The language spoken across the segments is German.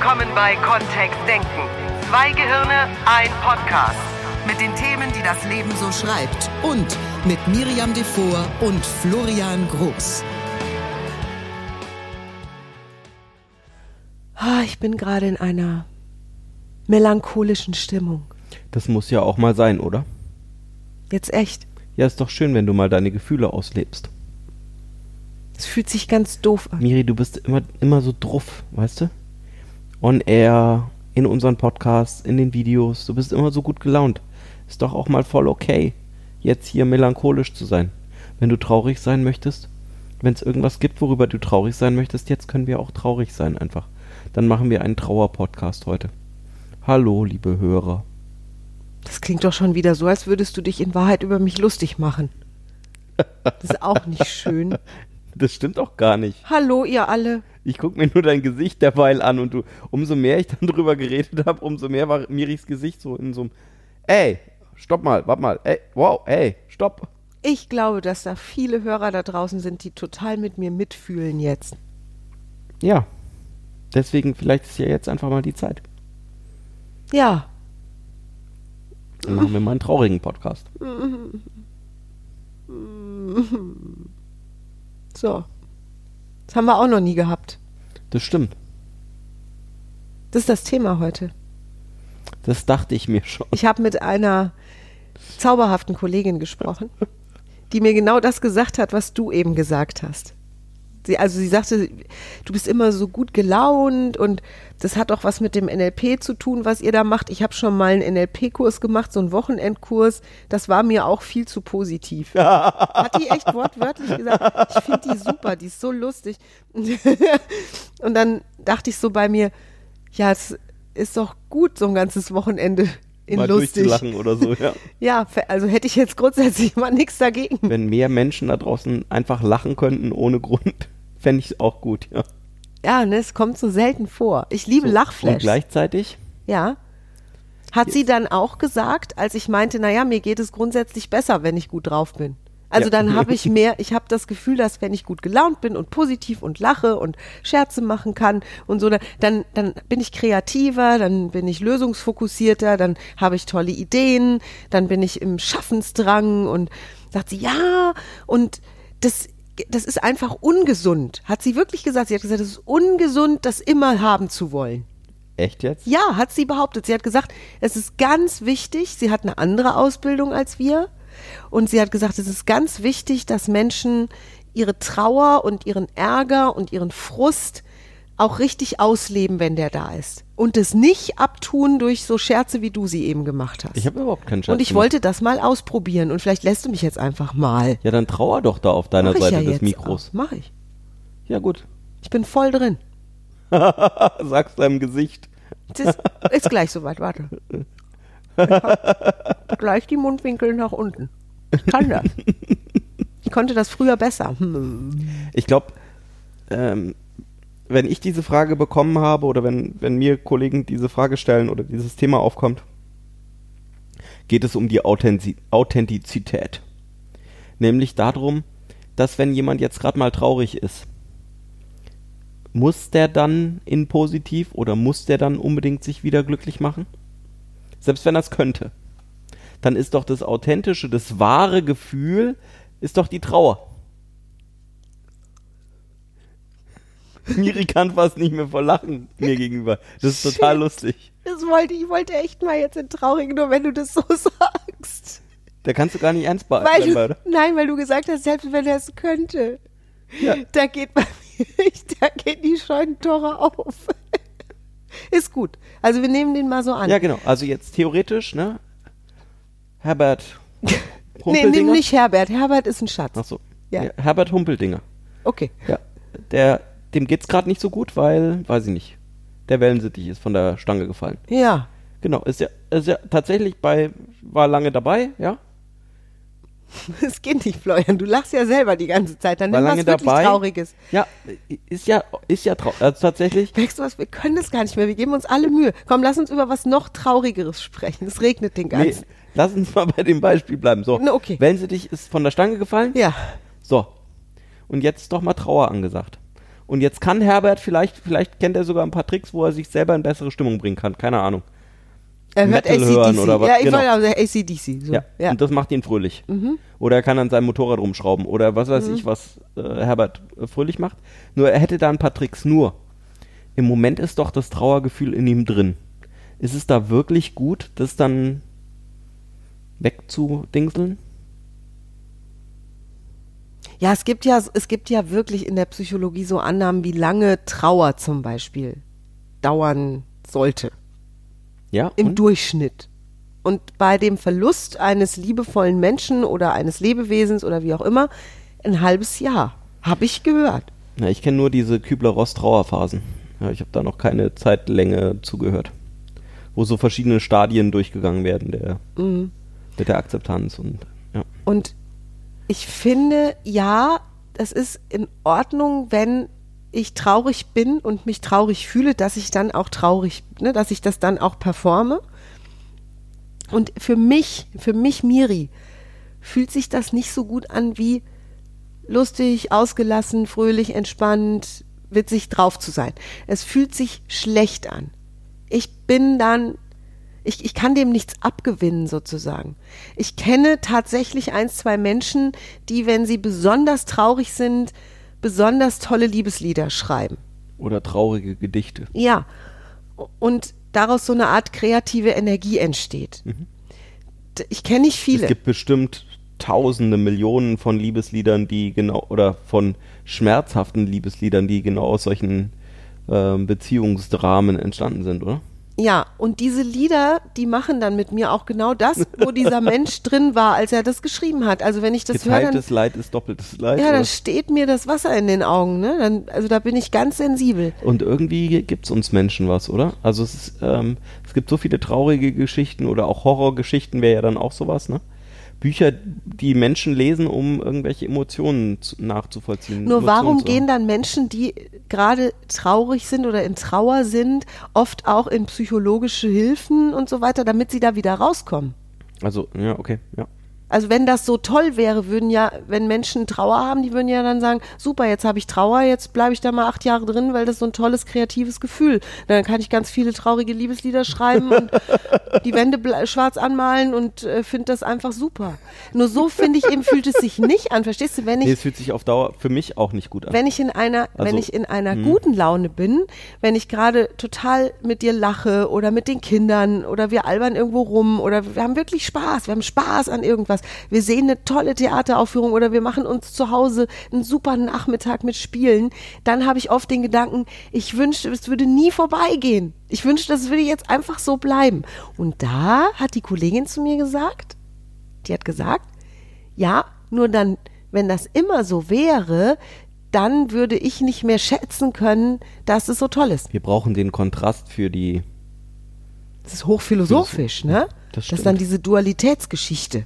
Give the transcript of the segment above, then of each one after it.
willkommen bei Kontext Denken. Zwei Gehirne, ein Podcast. Mit den Themen, die das Leben so schreibt. Und mit Miriam Devor und Florian Groß. Ah, ich bin gerade in einer melancholischen Stimmung. Das muss ja auch mal sein, oder? Jetzt echt. Ja, ist doch schön, wenn du mal deine Gefühle auslebst. Es fühlt sich ganz doof an. Miri, du bist immer, immer so druff, weißt du? On air, in unseren Podcasts, in den Videos. Du bist immer so gut gelaunt. Ist doch auch mal voll okay, jetzt hier melancholisch zu sein. Wenn du traurig sein möchtest, wenn es irgendwas gibt, worüber du traurig sein möchtest, jetzt können wir auch traurig sein einfach. Dann machen wir einen Trauer-Podcast heute. Hallo, liebe Hörer. Das klingt doch schon wieder so, als würdest du dich in Wahrheit über mich lustig machen. Das ist auch nicht schön. Das stimmt doch gar nicht. Hallo, ihr alle. Ich guck mir nur dein Gesicht derweil an und du, umso mehr ich dann drüber geredet habe, umso mehr war Miris Gesicht so in so einem, ey, stopp mal, warte mal, ey, wow, ey, stopp. Ich glaube, dass da viele Hörer da draußen sind, die total mit mir mitfühlen jetzt. Ja, deswegen vielleicht ist ja jetzt einfach mal die Zeit. Ja. Dann machen wir mal einen traurigen Podcast. So. Das haben wir auch noch nie gehabt. Das stimmt. Das ist das Thema heute. Das dachte ich mir schon. Ich habe mit einer zauberhaften Kollegin gesprochen, die mir genau das gesagt hat, was du eben gesagt hast. Sie, also sie sagte, du bist immer so gut gelaunt und das hat auch was mit dem NLP zu tun, was ihr da macht. Ich habe schon mal einen NLP-Kurs gemacht, so einen Wochenendkurs. Das war mir auch viel zu positiv. hat die echt wortwörtlich gesagt. Ich finde die super, die ist so lustig. und dann dachte ich so bei mir, ja, es ist doch gut, so ein ganzes Wochenende in mal lustig. durchzulachen oder so, ja. Ja, also hätte ich jetzt grundsätzlich mal nichts dagegen. Wenn mehr Menschen da draußen einfach lachen könnten ohne Grund, fände ich auch gut, ja. Ja, ne, es kommt so selten vor. Ich liebe So, Lachflash. Und gleichzeitig, Ja. Hat sie dann auch gesagt, als ich meinte, naja, mir geht es grundsätzlich besser, wenn ich gut drauf bin. Also Ja. dann habe ich mehr, ich habe das Gefühl, dass wenn ich gut gelaunt bin und positiv und lache und Scherze machen kann und so, dann, dann bin ich kreativer, dann bin ich lösungsfokussierter, dann habe ich tolle Ideen, dann bin ich im Schaffensdrang und sagt sie, ja, und das, das ist einfach ungesund. Hat sie wirklich gesagt, sie hat gesagt, es ist ungesund, das immer haben zu wollen. echt jetzt? Ja, hat sie behauptet. Sie hat gesagt, es ist ganz wichtig, sie hat eine andere Ausbildung als wir. Und sie hat gesagt, es ist ganz wichtig, dass Menschen ihre Trauer und ihren Ärger und ihren Frust auch richtig ausleben, wenn der da ist. Und es nicht abtun durch so Scherze, wie du sie eben gemacht hast. Ich habe überhaupt keinen Scherz und ich gemacht. wollte das mal ausprobieren. Und vielleicht lässt du mich jetzt einfach mal. Ja, dann trauer doch da auf deiner Seite ja des Mikros. auch. Mach ich. Ja, gut. Ich bin voll drin. Sag's deinem Gesicht. Es ist, ist gleich soweit, warte. Gleich die Mundwinkel nach unten. Ich kann das. Ich konnte das früher besser. Hm. Ich glaube, ähm, wenn ich diese Frage bekommen habe oder wenn, wenn mir Kollegen diese Frage stellen oder dieses Thema aufkommt, geht es um die Authentiz Authentizität. Nämlich darum, dass wenn jemand jetzt gerade mal traurig ist, muss der dann in positiv oder muss der dann unbedingt sich wieder glücklich machen? Selbst wenn er es könnte. Dann ist doch das authentische, das wahre Gefühl, ist doch die Trauer. Miri kann fast nicht mehr vor Lachen mir gegenüber. Das ist total Shit. lustig. Das wollte ich wollte echt mal jetzt in traurig, nur wenn du das so sagst. Da kannst du gar nicht ernst behalten, oder? nein, weil du gesagt hast, selbst wenn er es könnte. Ja. Da geht bei mir, da geht die Scheunentore auf. Ist gut. Also wir nehmen den mal so an. Ja, genau. Also jetzt theoretisch, ne? Herbert nee, nimm nicht Herbert. Herbert ist ein Schatz. Ach so. Ja. Ja, Herbert Humpeldinger. Okay. Ja. Der, dem geht's gerade nicht so gut, weil, weiß ich nicht, der Wellensittich ist von der Stange gefallen. Ja. Genau, ist ja, ist ja tatsächlich bei, war lange dabei, ja? Es geht nicht, Florian. Du lachst ja selber die ganze Zeit. Dann War nimm was wirklich dabei. Trauriges. Ja, ist ja, ist ja traurig. Also tatsächlich, Merkst du was? Wir können das gar nicht mehr. Wir geben uns alle Mühe. Komm, lass uns über was noch Traurigeres sprechen. Es regnet den nee, ganzen. lass uns mal bei dem Beispiel bleiben. So, Na, okay. Wellensittich ist von der Stange gefallen. Ja. So. Und jetzt ist doch mal Trauer angesagt. Und jetzt kann Herbert vielleicht, vielleicht kennt er sogar ein paar Tricks, wo er sich selber in bessere Stimmung bringen kann. Keine Ahnung. Er hört Metal ACDC. hören oder was, Ja, ich genau. wollte auch ACDC. So. Ja. Ja. Und das macht ihn fröhlich. Oder er kann an seinem Motorrad rumschrauben. Oder was weiß ich, was äh, Herbert äh, fröhlich macht. Nur er hätte da ein paar Tricks. Nur, im Moment ist doch das Trauergefühl in ihm drin. Ist es da wirklich gut, das dann wegzudingseln? Ja, es gibt ja, es gibt ja wirklich in der Psychologie so Annahmen, wie lange Trauer zum Beispiel dauern sollte. Ja? Im und? Durchschnitt. Und bei dem Verlust eines liebevollen Menschen oder eines Lebewesens oder wie auch immer, ein halbes Jahr. Habe ich gehört. Ja, ich kenne nur diese Kübler-Ross-Trauerphasen. Ja, ich habe da noch keine Zeitlänge zugehört. Wo so verschiedene Stadien durchgegangen werden der, mit der Akzeptanz und ja. Und ich finde, ja, es ist in Ordnung, wenn ich traurig bin und mich traurig fühle, dass ich dann auch traurig, ne, dass ich das dann auch performe. Und für mich, für mich, Miri, fühlt sich das nicht so gut an wie lustig, ausgelassen, fröhlich, entspannt, witzig drauf zu sein. Es fühlt sich schlecht an. Ich bin dann, ich, ich kann dem nichts abgewinnen sozusagen. Ich kenne tatsächlich ein, zwei Menschen, die, wenn sie besonders traurig sind, besonders tolle Liebeslieder schreiben. Oder traurige Gedichte. Ja. Und daraus so eine Art kreative Energie entsteht. D- Ich kenne nicht viele. Es gibt bestimmt tausende, Millionen von Liebesliedern, die genau, oder von schmerzhaften Liebesliedern, die genau aus solchen ähm, Beziehungsdramen entstanden sind, oder? Ja, und diese Lieder, die machen dann mit mir auch genau das, wo dieser Mensch drin war, als er das geschrieben hat. Also wenn ich das höre, dann, Leid ist doppeltes Leid. ja, oder? dann steht mir das Wasser in den Augen. Ne? Dann, also da bin ich ganz sensibel. Und irgendwie gibt es uns Menschen was, oder? Also es, ist, ähm, es gibt so viele traurige Geschichten oder auch Horrorgeschichten wäre ja dann auch sowas, ne? Bücher, die Menschen lesen, um irgendwelche Emotionen zu, nachzuvollziehen. Nur Emotionen warum gehen dann Menschen, die gerade traurig sind oder in Trauer sind, oft auch in psychologische Hilfen und so weiter, damit sie da wieder rauskommen? Also, ja, okay, ja. Also wenn das so toll wäre, würden ja, wenn Menschen Trauer haben, die würden ja dann sagen, super, jetzt habe ich Trauer, jetzt bleibe ich da mal acht Jahre drin, weil das so ein tolles, kreatives Gefühl. Dann kann ich ganz viele traurige Liebeslieder schreiben und die Wände schwarz anmalen und äh, finde das einfach super. Nur so finde ich eben, fühlt es sich nicht an. Verstehst du, wenn Nee, ich es fühlt sich auf Dauer für mich auch nicht gut an. wenn ich in einer, wenn Also, ich in einer guten Laune bin, wenn ich gerade total mit dir lache oder mit den Kindern oder wir albern irgendwo rum oder wir haben wirklich Spaß, wir haben Spaß an irgendwas, wir sehen eine tolle Theateraufführung oder wir machen uns zu Hause einen super Nachmittag mit Spielen, dann habe ich oft den Gedanken, ich wünschte, es würde nie vorbeigehen. Ich wünschte, das würde jetzt einfach so bleiben. Und da hat die Kollegin zu mir gesagt, die hat gesagt, ja, nur dann, wenn das immer so wäre, dann würde ich nicht mehr schätzen können, dass es so toll ist. Wir brauchen den Kontrast für die. Das ist hochphilosophisch, ne? das ist dann diese Dualitätsgeschichte.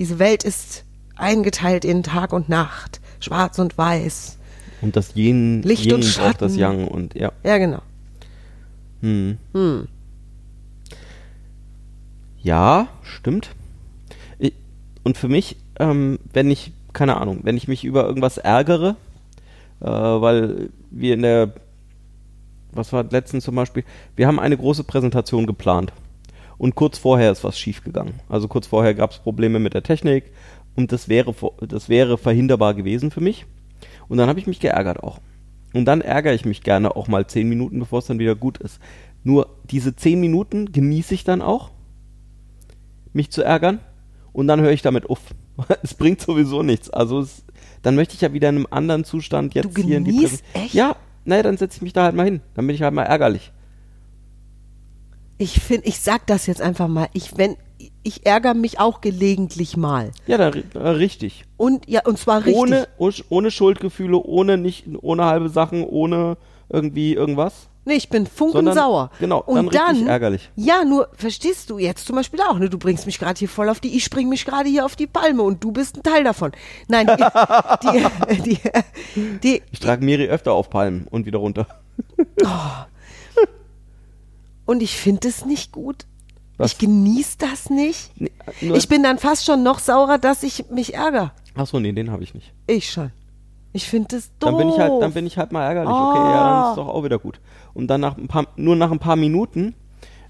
Diese Welt ist eingeteilt in Tag und Nacht, schwarz und weiß. Und das Yin, Licht Yin und braucht das Schatten. Yang und ja. Ja, genau. Hm. Ja, stimmt. Ich, und für mich, ähm, wenn ich, keine Ahnung, wenn ich mich über irgendwas ärgere, äh, weil wir in der, was war letztens zum Beispiel, wir haben eine große Präsentation geplant und kurz vorher ist was schiefgegangen. Also kurz vorher gab es Probleme mit der Technik und das wäre, das wäre verhinderbar gewesen für mich. Und dann habe ich mich geärgert auch. Und dann ärgere ich mich gerne auch mal zehn Minuten, bevor es dann wieder gut ist. Nur diese zehn Minuten genieße ich dann auch, mich zu ärgern. Und dann höre ich damit auf. es bringt sowieso nichts. Also es, dann möchte ich ja wieder in einem anderen Zustand jetzt Du hier in die genießt Präsen- echt? Ja, naja, dann setze ich mich da halt mal hin. Dann bin ich halt mal ärgerlich. Ich finde, ich sag das jetzt einfach mal. Ich, wenn, ich ärgere mich auch gelegentlich mal. Ja, dann ri- äh, richtig. Und ja, und zwar richtig. Ohne, ohne Schuldgefühle, ohne nicht, ohne halbe Sachen, ohne irgendwie irgendwas. Nee, ich bin funkensauer. genau, und dann richtig dann, ärgerlich. Ja, nur, verstehst du jetzt zum Beispiel auch, ne? Du bringst mich gerade hier voll auf die, ich spring mich gerade hier auf die Palme und du bist ein Teil davon. Nein, die, die, die, die, Ich trage Miri öfter auf Palmen und wieder runter. Und ich finde es nicht gut. Was? Ich genieße das nicht. Nee, nur- Ich bin dann fast schon noch saurer, dass ich mich ärgere. Achso, nee, den habe ich nicht. Ich schon. Ich finde das doof. Dann bin ich halt, dann bin ich halt mal ärgerlich. Okay, ja, dann ist Oh. doch auch wieder gut. Und dann nach ein paar, nur nach ein paar Minuten,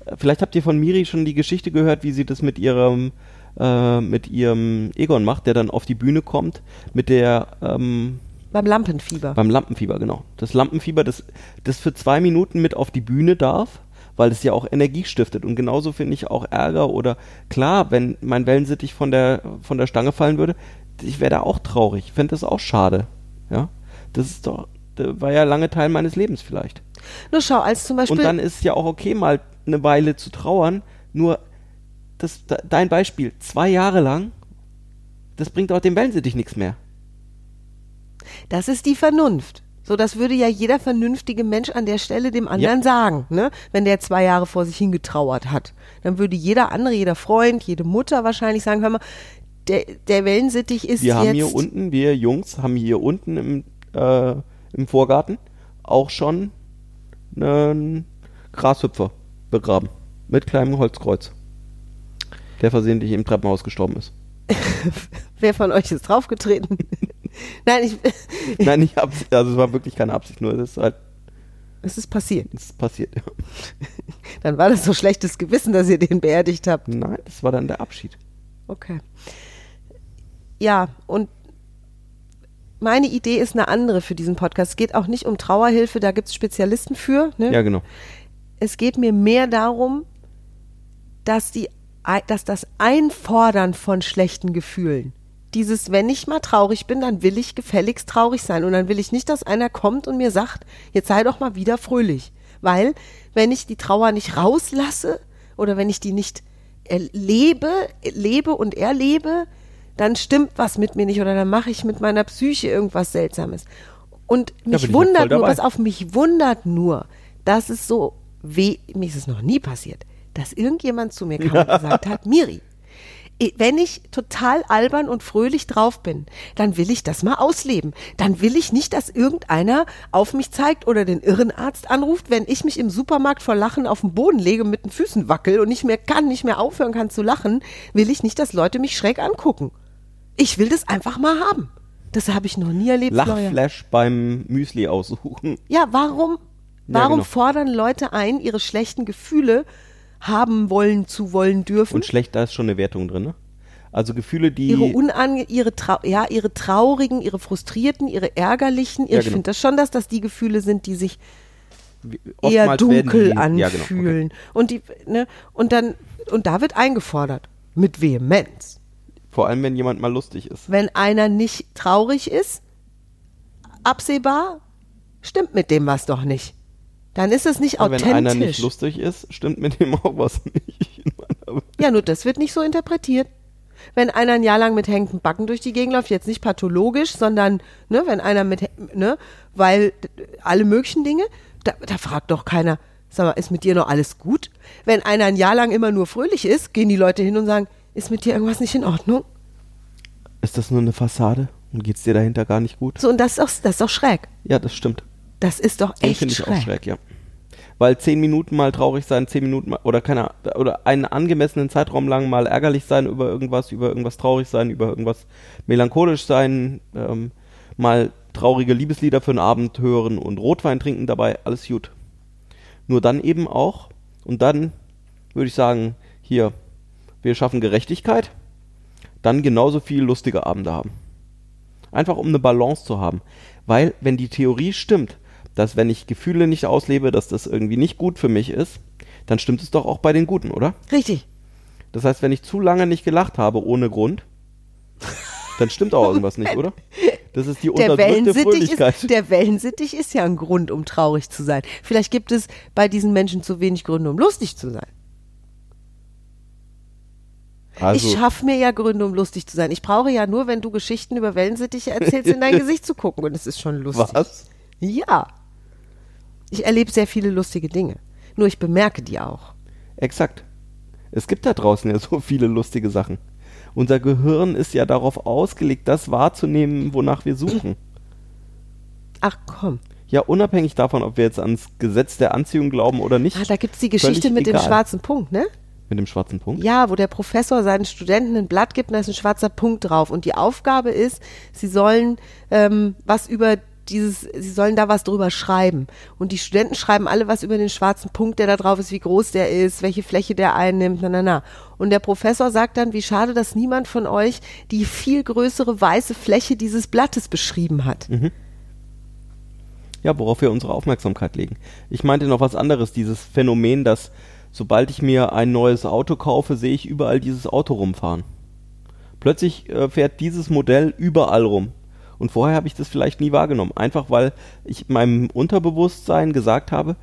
äh, vielleicht habt ihr von Miri schon die Geschichte gehört, wie sie das mit ihrem, äh, mit ihrem Egon macht, der dann auf die Bühne kommt, mit der, ähm, Beim Lampenfieber. beim Lampenfieber, genau. Das Lampenfieber, das, das für zwei Minuten mit auf die Bühne darf, weil es ja auch Energie stiftet. Und genauso finde ich auch Ärger oder klar, wenn mein Wellensittich von der, von der Stange fallen würde, ich wäre da auch traurig. Ich fände das auch schade. Ja. Das ist doch, das war ja lange Teil meines Lebens vielleicht. Nur schau, als zum Beispiel. Und dann ist es ja auch okay, mal eine Weile zu trauern. Nur, das, de- dein Beispiel, zwei Jahre lang, das bringt auch dem Wellensittich nichts mehr. Das ist die Vernunft. So, das würde ja jeder vernünftige Mensch an der Stelle dem anderen sagen, ne? Wenn der zwei Jahre vor sich hingetrauert hat. Dann würde jeder andere, jeder Freund, jede Mutter wahrscheinlich sagen, hör mal, der, der Wellensittich ist Wir jetzt. haben hier unten, wir Jungs haben hier unten im, äh, im Vorgarten auch schon einen Grashüpfer begraben. Mit kleinem Holzkreuz. Der versehentlich im Treppenhaus gestorben ist. Wer von euch ist draufgetreten? Nein, ich, Nein, nicht Absicht, also es war wirklich keine Absicht, nur das ist halt, es ist passiert. das ist passiert. Ja. Dann war das so schlechtes Gewissen, dass ihr den beerdigt habt. Nein, das war dann der Abschied. Okay. Ja, und meine Idee ist eine andere für diesen Podcast. Es geht auch nicht um Trauerhilfe, da gibt es Spezialisten für. Ne? Ja, genau. Es geht mir mehr darum, dass, die, dass das Einfordern von schlechten Gefühlen, dieses, wenn ich mal traurig bin, dann will ich gefälligst traurig sein. Und dann will ich nicht, dass einer kommt und mir sagt, jetzt sei doch mal wieder fröhlich. Weil, wenn ich die Trauer nicht rauslasse oder wenn ich die nicht erlebe, lebe und erlebe, dann stimmt was mit mir nicht oder dann mache ich mit meiner Psyche irgendwas Seltsames. Und mich wundert nur, dabei. pass auf, mich wundert nur, dass es so weh, mir ist es noch nie passiert, dass irgendjemand zu mir kam und gesagt hat, Miri, wenn ich total albern und fröhlich drauf bin, dann will ich das mal ausleben. Dann will ich nicht, dass irgendeiner auf mich zeigt oder den Irrenarzt anruft, wenn ich mich im Supermarkt vor Lachen auf den Boden lege mit den Füßen wackel und nicht mehr kann, nicht mehr aufhören kann zu lachen, will ich nicht, dass Leute mich schräg angucken. Ich will das einfach mal haben. Das habe ich noch nie erlebt. Lachflash beim Müsli aussuchen. Ja, warum, Ja, warum genau. fordern Leute ein, ihre schlechten Gefühle haben wollen, zu wollen dürfen? Und schlecht, da ist schon eine Wertung drin, ne? Also Gefühle, die. ihre unange ihre trau ja ihre traurigen, ihre frustrierten, ihre ärgerlichen. Ja, ich genau. finde das schon, dass das die Gefühle sind, die sich eher oftmals werden dunkel die, Ja, genau. Okay. anfühlen. Und die ne und dann und da wird eingefordert mit Vehemenz. Vor allem, wenn jemand mal lustig ist. Wenn einer nicht traurig ist, absehbar, stimmt mit dem was doch nicht. Dann ist es nicht Ja, wenn authentisch. einer nicht lustig ist, stimmt mit dem auch was nicht. Ja, nur das wird nicht so interpretiert. Wenn einer ein Jahr lang mit hängenden Backen durch die Gegend läuft, jetzt nicht pathologisch, sondern, ne, wenn einer mit, ne, weil alle möglichen Dinge, da, da fragt doch keiner, sag mal, ist mit dir noch alles gut? Wenn einer ein Jahr lang immer nur fröhlich ist, gehen die Leute hin und sagen, ist mit dir irgendwas nicht in Ordnung? Ist das nur eine Fassade? Und geht's dir dahinter gar nicht gut? So, und das ist doch, das ist doch schräg. Ja, das stimmt. Das ist doch Den echt finde ich schräg. auch schräg, ja. Weil zehn Minuten mal traurig sein, zehn Minuten mal, oder keine, oder einen angemessenen Zeitraum lang mal ärgerlich sein über irgendwas, über irgendwas traurig sein, über irgendwas melancholisch sein, ähm, mal traurige Liebeslieder für einen Abend hören und Rotwein trinken dabei, alles gut. Nur dann eben auch, und dann würde ich sagen, hier, wir schaffen Gerechtigkeit, dann genauso viel lustige Abende haben. Einfach um eine Balance zu haben. Weil, wenn die Theorie stimmt, dass wenn ich Gefühle nicht auslebe, dass das irgendwie nicht gut für mich ist, dann stimmt es doch auch bei den Guten, oder? Richtig. Das heißt, wenn ich zu lange nicht gelacht habe ohne Grund, dann stimmt auch irgendwas nicht, oder? Das ist die Der unterdrückte Fröhlichkeit. ist, der Wellensittich ist ja ein Grund, um traurig zu sein. Vielleicht gibt es bei diesen Menschen zu wenig Gründe, um lustig zu sein. also, ich schaffe mir ja Gründe, um lustig zu sein. Ich brauche ja nur, wenn du Geschichten über Wellensittiche erzählst, in dein Gesicht zu gucken. Und es ist schon lustig. was? Ja. Ich erlebe sehr viele lustige Dinge. Nur ich bemerke die auch. Exakt. Es gibt da draußen ja so viele lustige Sachen. Unser Gehirn ist ja darauf ausgelegt, das wahrzunehmen, wonach wir suchen. Ach komm. Ja, unabhängig davon, ob wir jetzt ans Gesetz der Anziehung glauben oder nicht. Ah, da gibt's die Geschichte mit dem egal. schwarzen Punkt, ne? Mit dem schwarzen Punkt? Ja, wo der Professor seinen Studenten ein Blatt gibt und da ist ein schwarzer Punkt drauf. Und die Aufgabe ist, sie sollen ähm, was über dieses, sie sollen da was drüber schreiben. Und die Studenten schreiben alle was über den schwarzen Punkt, der da drauf ist, wie groß der ist, welche Fläche der einnimmt, na, na, na. Und der Professor sagt dann, wie schade, dass niemand von euch die viel größere weiße Fläche dieses Blattes beschrieben hat. Ja, worauf wir unsere Aufmerksamkeit legen. Ich meinte noch was anderes, dieses Phänomen, dass sobald ich mir ein neues Auto kaufe, sehe ich überall dieses Auto rumfahren. Plötzlich äh, fährt dieses Modell überall rum. Und vorher habe ich das vielleicht nie wahrgenommen. Einfach weil ich meinem Unterbewusstsein gesagt habe,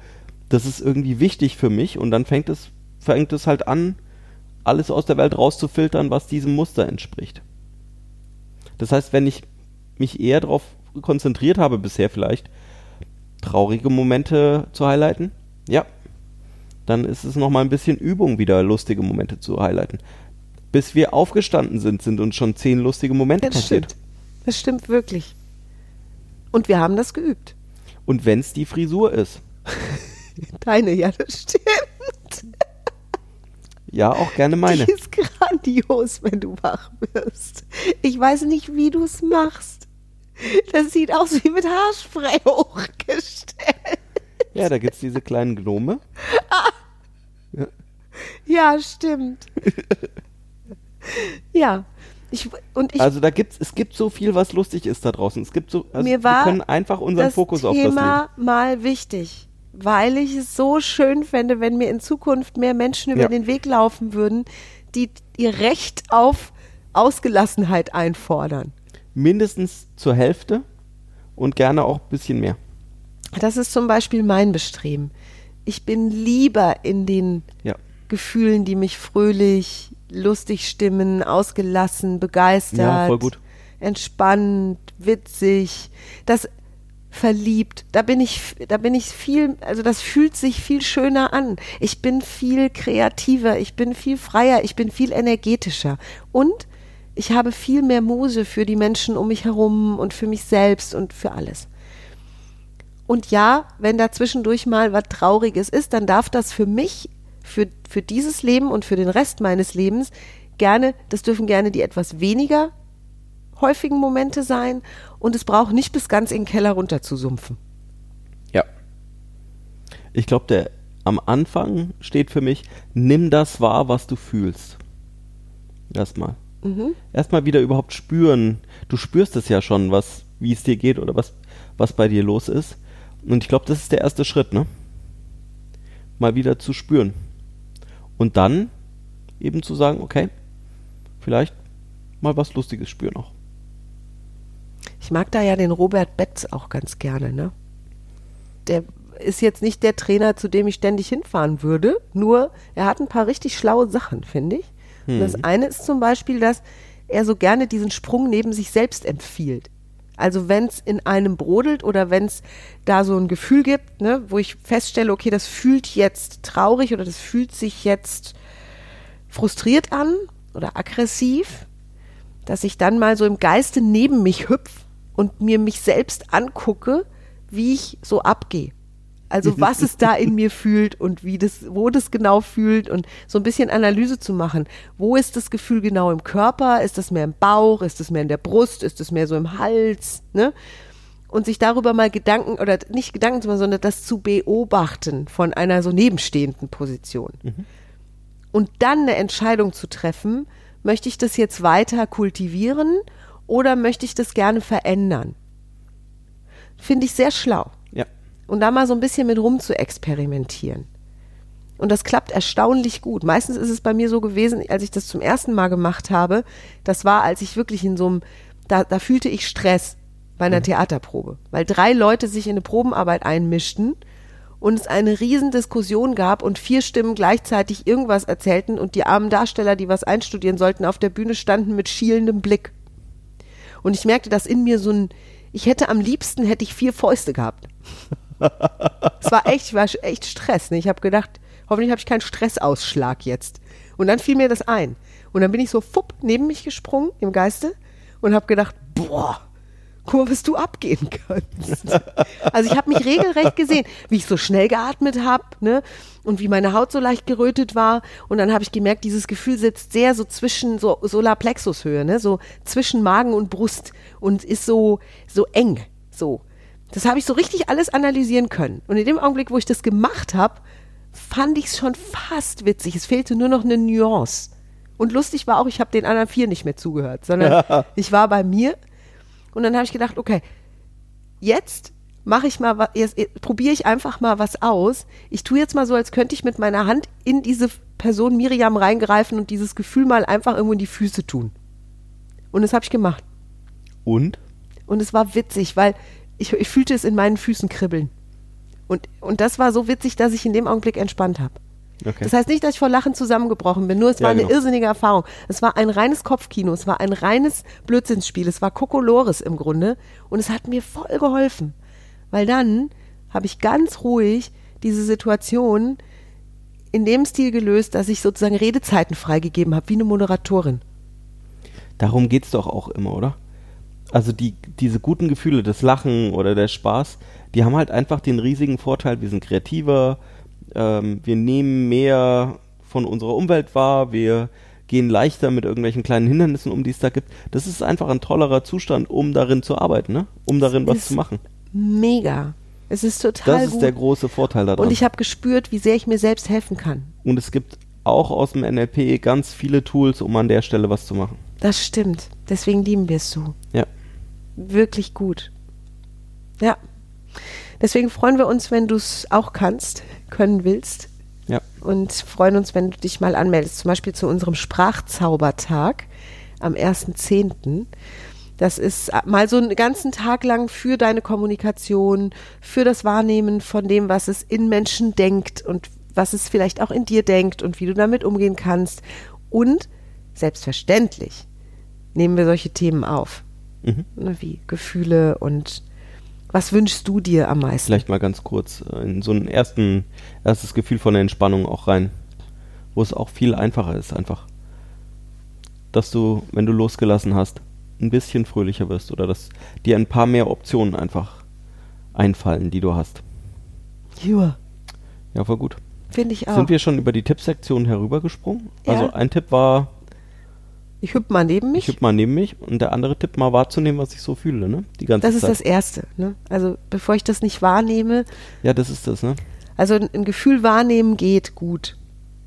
das ist irgendwie wichtig für mich und dann fängt es, fängt es halt an, alles aus der Welt rauszufiltern, was diesem Muster entspricht. Das heißt, wenn ich mich eher darauf konzentriert habe bisher vielleicht, traurige Momente zu highlighten, ja, dann ist es nochmal ein bisschen Übung, wieder lustige Momente zu highlighten. Bis wir aufgestanden sind, sind uns schon zehn lustige Momente Das passiert. stimmt. Das stimmt wirklich. Und wir haben das geübt. Und wenn es die Frisur ist, Deine, ja, das stimmt. ja, auch gerne meine. Die ist grandios, wenn du wach wirst. Ich weiß nicht, wie du es machst. Das sieht aus wie mit Haarspray hochgestellt. Ja, da gibt's diese kleinen Gnome. Ja, stimmt. ja. Ich, und ich, Also da gibt's, es gibt so viel, was lustig ist da draußen. Es gibt so, also mir war wir können einfach unseren Fokus auf das. Thema mal wichtig, weil ich es so schön fände, wenn mir in Zukunft mehr Menschen über Ja. den Weg laufen würden, die ihr Recht auf Ausgelassenheit einfordern. Mindestens zur Hälfte und gerne auch ein bisschen mehr. Das ist zum Beispiel mein Bestreben. Ich bin lieber in den Ja. Gefühlen, die mich fröhlich, lustig stimmen, ausgelassen, begeistert, Ja, voll gut. entspannt, witzig, das verliebt. Da bin ich, da bin ich viel, also das fühlt sich viel schöner an. Ich bin viel kreativer, ich bin viel freier, ich bin viel energetischer und ich habe viel mehr Muse für die Menschen um mich herum und für mich selbst und für alles. Und ja, wenn da zwischendurch mal was Trauriges ist, dann darf das für mich, für, für dieses Leben und für den Rest meines Lebens gerne, das dürfen gerne die etwas weniger häufigen Momente sein und es braucht nicht bis ganz in den Keller runter zu sumpfen. Ja. Ich glaube, der am Anfang steht für mich, nimm das wahr, was du fühlst. Erstmal. Erstmal wieder überhaupt spüren. Du spürst es ja schon, was, wie es dir geht oder was, was bei dir los ist. Und ich glaube, das ist der erste Schritt, ne? Mal wieder zu spüren. Und dann eben zu sagen, okay, vielleicht mal was Lustiges spüren auch. Ich mag da ja den Robert Betz auch ganz gerne, ne? Der ist jetzt nicht der Trainer, zu dem ich ständig hinfahren würde, nur er hat ein paar richtig schlaue Sachen, finde ich. Und das eine ist zum Beispiel, dass er so gerne diesen Sprung neben sich selbst empfiehlt. Also wenn es in einem brodelt oder wenn es da so ein Gefühl gibt, ne, wo ich feststelle, okay, das fühlt jetzt traurig oder das fühlt sich jetzt frustriert an oder aggressiv, dass ich dann mal so im Geiste neben mich hüpf und mir mich selbst angucke, wie ich so abgehe. Also was es da in mir fühlt und wie das, wo das genau fühlt und so ein bisschen Analyse zu machen. Wo ist das Gefühl genau im Körper? Ist das mehr im Bauch? Ist das mehr in der Brust? Ist das mehr so im Hals? Ne? Und sich darüber mal Gedanken oder nicht Gedanken zu machen, sondern das zu beobachten von einer so nebenstehenden Position. Und dann eine Entscheidung zu treffen, möchte ich das jetzt weiter kultivieren oder möchte ich das gerne verändern? Finde ich sehr schlau. Und da mal so ein bisschen mit rum zu experimentieren. Und das klappt erstaunlich gut. Meistens ist es bei mir so gewesen, als ich das zum ersten Mal gemacht habe, das war, als ich wirklich in so einem, da, da fühlte ich Stress bei einer Theaterprobe, weil drei Leute sich in eine Probenarbeit einmischten und es eine riesen Diskussion gab und vier Stimmen gleichzeitig irgendwas erzählten und die armen Darsteller, die was einstudieren sollten, auf der Bühne standen mit schielendem Blick. Und ich merkte, dass in mir so ein, ich hätte am liebsten, hätte ich vier Fäuste gehabt. Es war echt, war echt Stress. Ne? Ich habe gedacht, hoffentlich habe ich keinen Stressausschlag jetzt. Und dann fiel mir das ein. Und dann bin ich so fupp neben mich gesprungen im Geiste und habe gedacht, boah, guck mal, was du abgehen kannst. also ich habe mich regelrecht gesehen, wie ich so schnell geatmet habe, ne? Und wie meine Haut so leicht gerötet war. Und dann habe ich gemerkt, dieses Gefühl sitzt sehr so zwischen so Solarplexushöhe, ne? So zwischen Magen und Brust und ist so, so eng. So. Das habe ich so richtig alles analysieren können. Und in dem Augenblick, wo ich das gemacht habe, fand ich es schon fast witzig. Es fehlte nur noch eine Nuance. Und lustig war auch, ich habe den anderen vier nicht mehr zugehört, sondern ich war bei mir. Und dann habe ich gedacht, okay, jetzt mache ich mal, jetzt probiere ich einfach mal was aus. Ich tue jetzt mal so, als könnte ich mit meiner Hand in diese Person Miriam reingreifen und dieses Gefühl mal einfach irgendwo in die Füße tun. Und das habe ich gemacht. Und? Und es war witzig, weil ich, ich fühlte es in meinen Füßen kribbeln. Und, und das war so witzig, dass ich in dem Augenblick entspannt habe. Okay. Das heißt nicht, dass ich vor Lachen zusammengebrochen bin, nur es Ja, war eine genau. irrsinnige Erfahrung. Es war ein reines Kopfkino, es war ein reines Blödsinnsspiel, es war Kokolores im Grunde und es hat mir voll geholfen. Weil dann habe ich ganz ruhig diese Situation in dem Stil gelöst, dass ich sozusagen Redezeiten freigegeben habe, wie eine Moderatorin. Darum geht's doch auch immer, oder? Also die, diese guten Gefühle, das Lachen oder der Spaß, die haben halt einfach den riesigen Vorteil, wir sind kreativer, ähm, wir nehmen mehr von unserer Umwelt wahr, wir gehen leichter mit irgendwelchen kleinen Hindernissen um, die es da gibt. Das ist einfach ein tollerer Zustand, um darin zu arbeiten, ne? um darin was ist zu machen. Mega. Es ist total Das ist gut. der große Vorteil daran. und ich habe gespürt, wie sehr ich mir selbst helfen kann. Und es gibt auch aus dem NLP ganz viele Tools, um an der Stelle was zu machen. Das stimmt. Deswegen lieben wir es so. Wirklich gut. Ja. Deswegen freuen wir uns, wenn du es auch kannst, können willst. Ja. Und freuen uns, wenn du dich mal anmeldest. Zum Beispiel zu unserem Sprachzaubertag am 1.10. Das ist mal so einen ganzen Tag lang für deine Kommunikation, für das Wahrnehmen von dem, was es in Menschen denkt und was es vielleicht auch in dir denkt und wie du damit umgehen kannst. Und selbstverständlich nehmen wir solche Themen auf. Mhm. Ne, Wie Gefühle und was wünschst du dir am meisten? Vielleicht mal ganz kurz äh, in so ein ersten, erstes Gefühl von der Entspannung auch rein, wo es auch viel einfacher ist, einfach. Dass du, wenn du losgelassen hast, ein bisschen fröhlicher wirst oder dass dir ein paar mehr Optionen einfach einfallen, die du hast. Ja, Ja, voll gut. finde ich auch. Sind wir schon über die Tippsektion herübergesprungen? Ja. Also ein Tipp war, ich hüpf mal neben mich. ich hüpf mal neben mich und der andere Tipp mal wahrzunehmen, was ich so fühle, ne? Die ganze das ist Zeit. das Erste. Ne? Also bevor ich das nicht wahrnehme, ja, das ist das, ne? also ein, ein Gefühl wahrnehmen geht gut.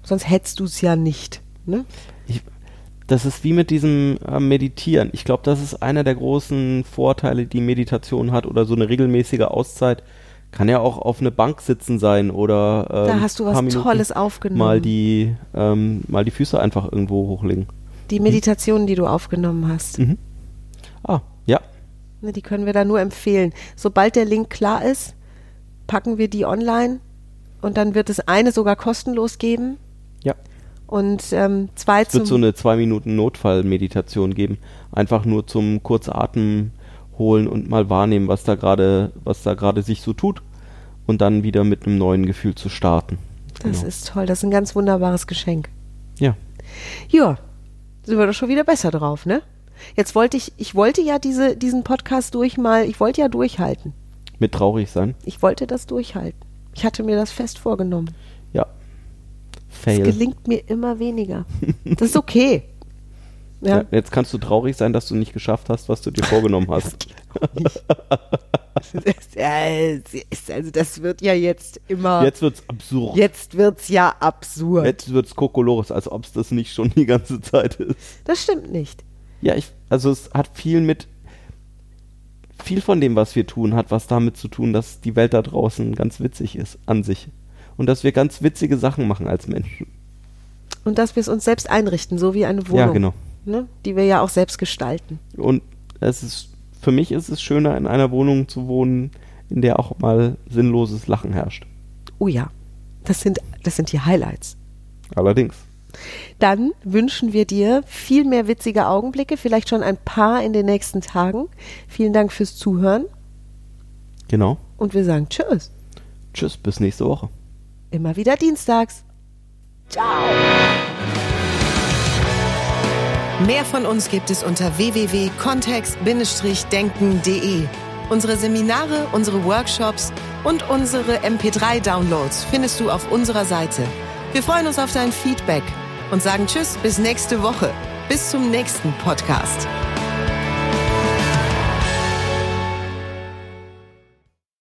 Sonst hättest du es ja nicht. Ne? Ich, das ist wie mit diesem äh, Meditieren. Ich glaube, das ist einer der großen Vorteile, die Meditation hat oder so eine regelmäßige Auszeit. Kann ja auch auf eine Bank sitzen sein oder ähm, Da hast du was Tolles aufgenommen. Mal die, ähm, mal die Füße einfach irgendwo hochlegen. Die Meditationen, die du aufgenommen hast, Mhm. Ah, ja. ne, die können wir da nur empfehlen. Sobald der Link klar ist, packen wir die online und dann wird es eine sogar kostenlos geben Ja. und ähm, zwei Es wird so eine zwei Minuten Notfallmeditation geben. Einfach nur zum Kurzatmen holen und mal wahrnehmen, was da gerade, was da gerade sich so tut. Und dann wieder mit einem neuen Gefühl zu starten. Das Genau. ist toll, das ist ein ganz wunderbares Geschenk. Ja. Ja, sind wir doch schon wieder besser drauf, ne? Jetzt wollte ich, ich wollte ja diese, diesen Podcast durch mal, ich wollte ja durchhalten. Mit traurig sein. Ich wollte das durchhalten. Ich hatte mir das fest vorgenommen. Ja. Es Fail. gelingt mir immer weniger. Das ist okay. Ja. Ja. jetzt kannst du traurig sein, dass du nicht geschafft hast, was du dir vorgenommen hast. Ja, es ist- also das wird ja jetzt immer. Jetzt wird's absurd. Jetzt wird's ja absurd. Jetzt wird's Kokolores, als ob es das nicht schon die ganze Zeit ist. Das stimmt nicht. Ja, ich, also es hat viel mit, viel von dem, was wir tun, hat was damit zu tun, dass die Welt da draußen ganz witzig ist an sich. Und dass wir ganz witzige Sachen machen als Menschen. Und dass wir es uns selbst einrichten, so wie eine Wohnung. Ja, genau. Ne? Die wir ja auch selbst gestalten. Und es ist, für mich ist es schöner, in einer Wohnung zu wohnen, in der auch mal sinnloses Lachen herrscht. Oh ja, das sind, das sind die Highlights. Allerdings. Dann wünschen wir dir viel mehr witzige Augenblicke, vielleicht schon ein paar in den nächsten Tagen. Vielen Dank fürs Zuhören Genau. und wir sagen Tschüss. Tschüss, bis nächste Woche. Immer wieder dienstags. Ciao. Mehr von uns gibt es unter www.kontext-denken.de. Unsere Seminare, unsere Workshops und unsere MP3-Downloads findest du auf unserer Seite. Wir freuen uns auf dein Feedback und sagen Tschüss bis nächste Woche. Bis zum nächsten Podcast.